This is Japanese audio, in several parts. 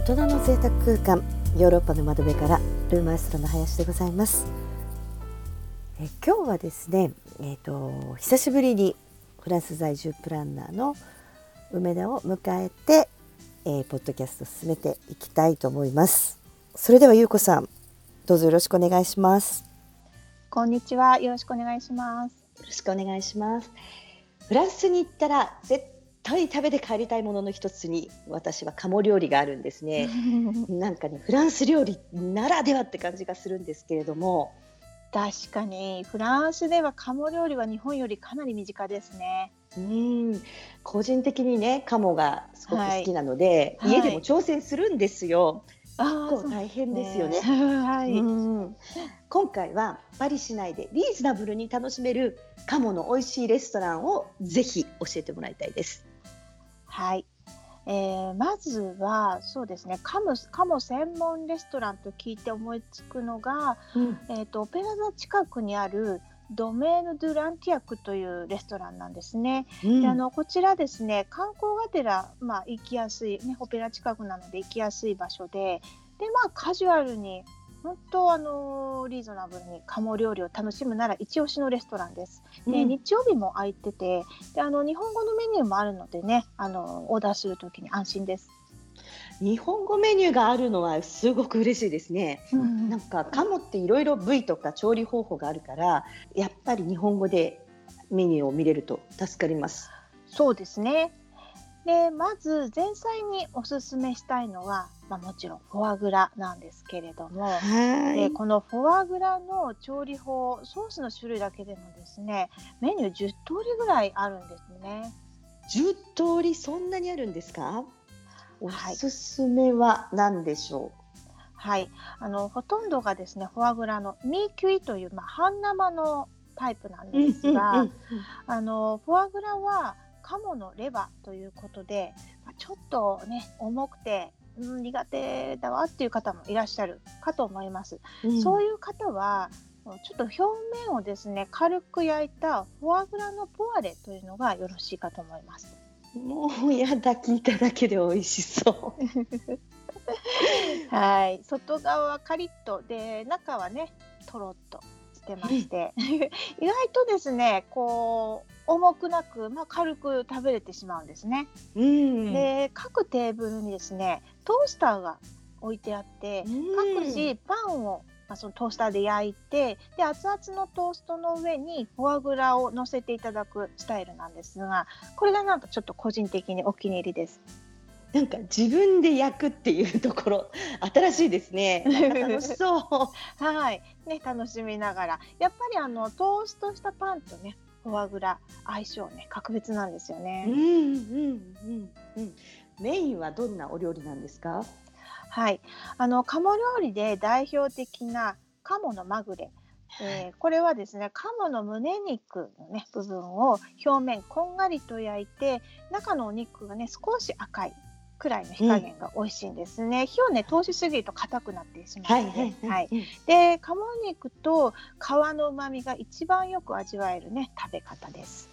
大人の贅沢空間ヨーロッパの窓辺からルーマエストラの林でございます。え今日はですねえっ、ー、と久しぶりにフランス在住プランナーの梅田を迎えて、えー、ポッドキャスト進めていきたいと思います。それではゆうこさんどうぞよろしくお願いします。こんにちはよろしくお願いします。よろしくお願いします。フランスに行ったら絶対食べて帰りたいものの一つに私は鴨料理があるんですね。なんかねフランス料理ならではって感じがするんですけれども。確かに。フランスでは鴨料理は日本よりかなり身近ですね。うん。個人的にね鴨がすごく好きなので、はい、家でも挑戦するんですよ、はい、結構大変ですよね。ね。はい、うん。今回はパリ市内でリーズナブルに楽しめる鴨の美味しいレストランをぜひ教えてもらいたいです。はい。えー、まずはそうですねカムカモ専門レストランと聞いて思いつくのが、うん、えーと、オペラ座近くにあるドメーヌ・ドゥ・ランティアクというレストランなんですね。うん、であのこちらですね観光がてら、まあ、行きやすい、ね、オペラ近くなので行きやすい場所でで、まあ、カジュアルに本当あのリーズナブルに鴨料理を楽しむなら一押しのレストランです。で、うん、日曜日も空いててであの日本語のメニューもあるのでねあのオーダーするときに安心です。日本語メニューがあるのはすごく嬉しいですね。うん、なんか鴨っていろいろ部位とか調理方法があるからやっぱり日本語でメニューを見れると助かります。そうですね。でまず前菜におすすめしたいのはまあ、もちろんフォアグラなんですけれどもでこのフォアグラの調理法ソースの種類だけでもですねメニュー10通りぐらいあるんですね。10通りそんなにあるんですか？おすすめは何でしょう、はい。はい、あのほとんどがですねフォアグラのミーキュイという、まあ、半生のタイプなんですが、あのフォアグラは鴨のレバーということで、まあ、ちょっとね重くてうん、苦手だわっていう方もいらっしゃるかと思います。うん、そういう方はちょっと表面をですね軽く焼いたフォアグラのポワレというのがよろしいかと思います。もうやだ聞いただけで美味しそう。はい、外側はカリッとで中はねとろっとしてまして、意外とですねこう重くなく、まあ、軽く食べれてしまうんですね。うん、で各テーブルにですねトースターが置いてあって各自パンをまあ、そのトースターで焼いてで熱々のトーストの上にフォアグラを乗せていただくスタイルなんですがこれがなんかちょっと個人的にお気に入りです。なんか自分で焼くっていうところ新しいですね。楽しそう。はい、ね楽しみながらやっぱりあのトーストしたパンとねフォアグラ相性ね格別なんですよね。うんうんうんうん。メインはどんなお料理なんですか？はい、あの鴨料理で代表的な鴨のまぐれ。えー、これはですね鴨の胸肉のね部分を表面こんがりと焼いて中のお肉がね少し赤いくらいの火加減が美味しいんですね。うん、火をね通しすぎると硬くなってしまうので、はいはい、で鴨肉と皮の旨味が一番よく味わえるね食べ方です。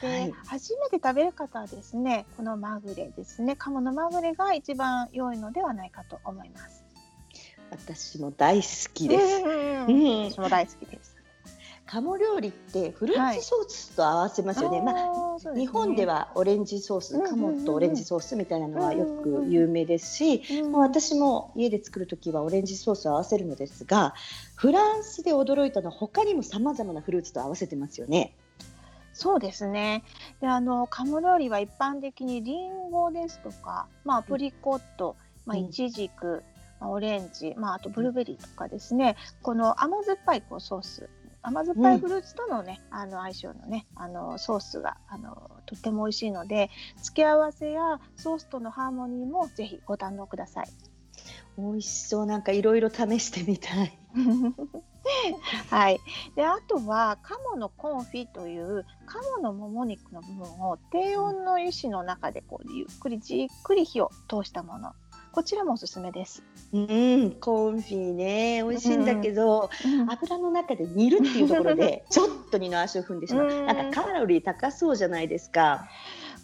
で、はい、初めて食べる方はですねこのまぐれですね鴨のまぐれが一番良いのではないかと思います。私も大好きです。うん、私も大好きです。鴨料理ってフルーツソースと合わせますよね。はい、まあ、ね、日本ではオレンジソース、鴨とオレンジソースみたいなのはよく有名ですし、うん、私も家で作る時はオレンジソースを合わせるのですが、フランスで驚いたのは他にもさまざまなフルーツと合わせてますよね。そうですね。で、あの鴨料理は一般的にリンゴですとか、まあアプリコット、まあイチジク、まあ、オレンジ、まああとブルーベリーとかですね、この甘酸っぱいこうソース甘酸っぱいフルーツとのね、うん、あの相性のねあのソースがあのとっても美味しいので付け合わせやソースとのハーモニーもぜひご堪能ください。美味しそうなんかいろいろ試してみたい。はい、であとは鴨のコンフィという鴨のもも肉の部分を低温の油脂の中でこうゆっくりじっくり火を通したものこちらもおすすめです。うん、コンフィね、美味しいんだけど、うん、油の中で煮るっていうところで、ちょっと二の足を踏んでしまう。なんかカロリー高そうじゃないですか。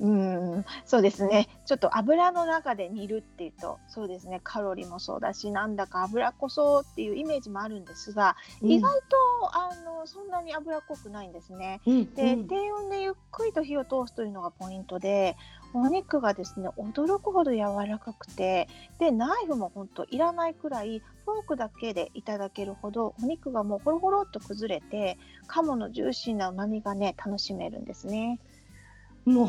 うんそうですねちょっと油の中で煮るっていうとそうですねカロリーもそうだしなんだか油こそっていうイメージもあるんですが、うん、意外とあのそんなに油っこくないんですね。うん、で低温でゆっくりと火を通すというのがポイントでお肉がですね驚くほど柔らかくてでナイフも本当いらないくらいフォークだけでいただけるほどお肉がもうホロホロっと崩れて鴨のジューシーな旨味がね楽しめるんですね。もう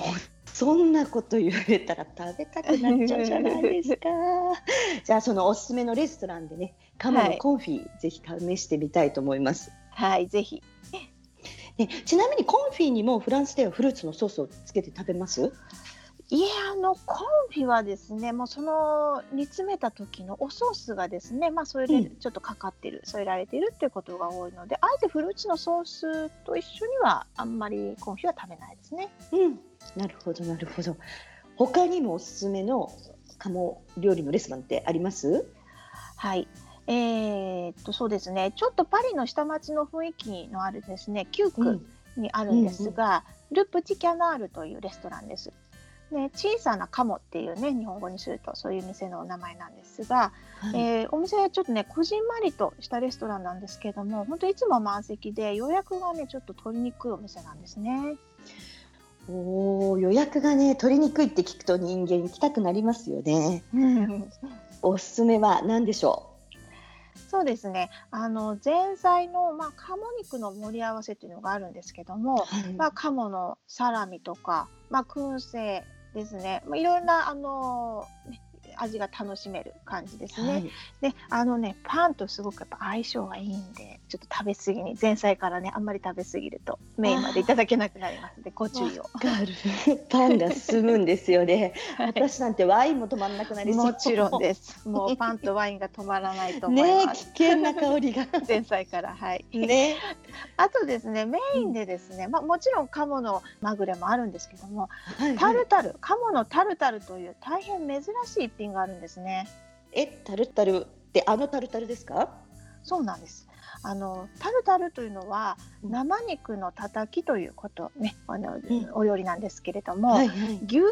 そんなこと言われたら食べたくなっちゃうじゃないですか。じゃあそのおすすめのレストランでね鴨のコンフィ、はい、ぜひ試してみたいと思います。はいぜひ。ね、ちなみにコンフィにもフランスではフルーツのソースをつけて食べます？いやあのコンフィはですねもうその煮詰めた時のおソースがですねまあそれでちょっとかかってる、うん、添えられているっていうことが多いのであえてフルーツのソースと一緒にはあんまりコンフィは食べないですね。うん、なるほどなるほど。他にもおすすめの鴨料理のレストランってあります？はい。えー、っとそうですねちょっとパリの下町の雰囲気のあるですね9区にあるんですが、うんうんうん、ル・プチ・キャナールというレストランです。ね、小さなカモっていうね日本語にするとそういう店のお名前なんですが、はい、えー、お店はちょっとねこじんまりとしたレストランなんですけども本当いつも満席で予約がねちょっと取りにくいお店なんですね。お予約がね取りにくいって聞くと人間行きたくなりますよね。おすすめは何でしょう？そうですね。あの前菜の、まあ、鴨肉の盛り合わせっていうのがあるんですけども、はい、まあ、鴨のサラミとか、まあ、燻製ですね、まあ、いろんなあの、ね、味が楽しめる感じですね。はい、であのねパンとすごくやっぱ相性がいいんでちょっと食べ過ぎに前菜からねあんまり食べ過ぎるとメインまでいただけなくなりますのでご注意を。パンが進むんですよね、はい、私なんてワインも止まらなくなりもちろんです。もうパンとワインが止まらないと思います。ね危険な香りが前菜からはい。ね。あとですねメインでですね、うん、まあもちろん鴨のまぐれもあるんですけども、はいはい、タルタル鴨のタルタルという大変珍しい一品があるんですね。えタルタルってあのタルタルですか？そうなんです。あのタルタルというのは生肉のたたきということね、あの、うん、お料理なんですけれども、はいはい、牛肉の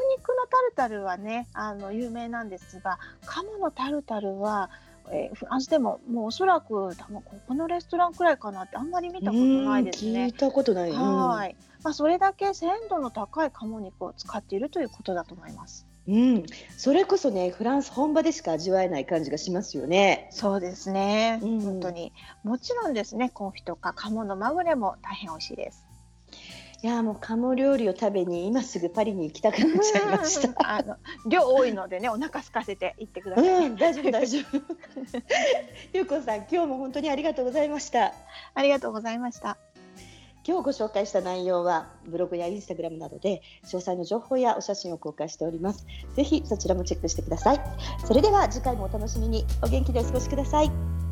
タルタルはねあの有名なんですが鴨のタルタルはえー、フランスでももうおそらく多分ここのレストランくらいかなってあんまり見たことないですね。聞いたことない。はい。まあそれだけ鮮度の高い鴨肉を使っているということだと思います。うん、それこそねフランス本場でしか味わえない感じがしますよね。そうですね、うん、本当にもちろんですねコンフィとか鴨のまぐれも大変美味しいです。いやもう鴨料理を食べに今すぐパリに行きたくなっちゃいました。あの量多いのでねお腹空かせて行ってください。うん、大丈夫大丈夫。ゆうこさん今日も本当にありがとうございました。ありがとうございました。今日ご紹介した内容はブログやインスタグラムなどで詳細の情報やお写真を公開しております。ぜひそちらもチェックしてください。それでは次回もお楽しみにお元気でお過ごしください。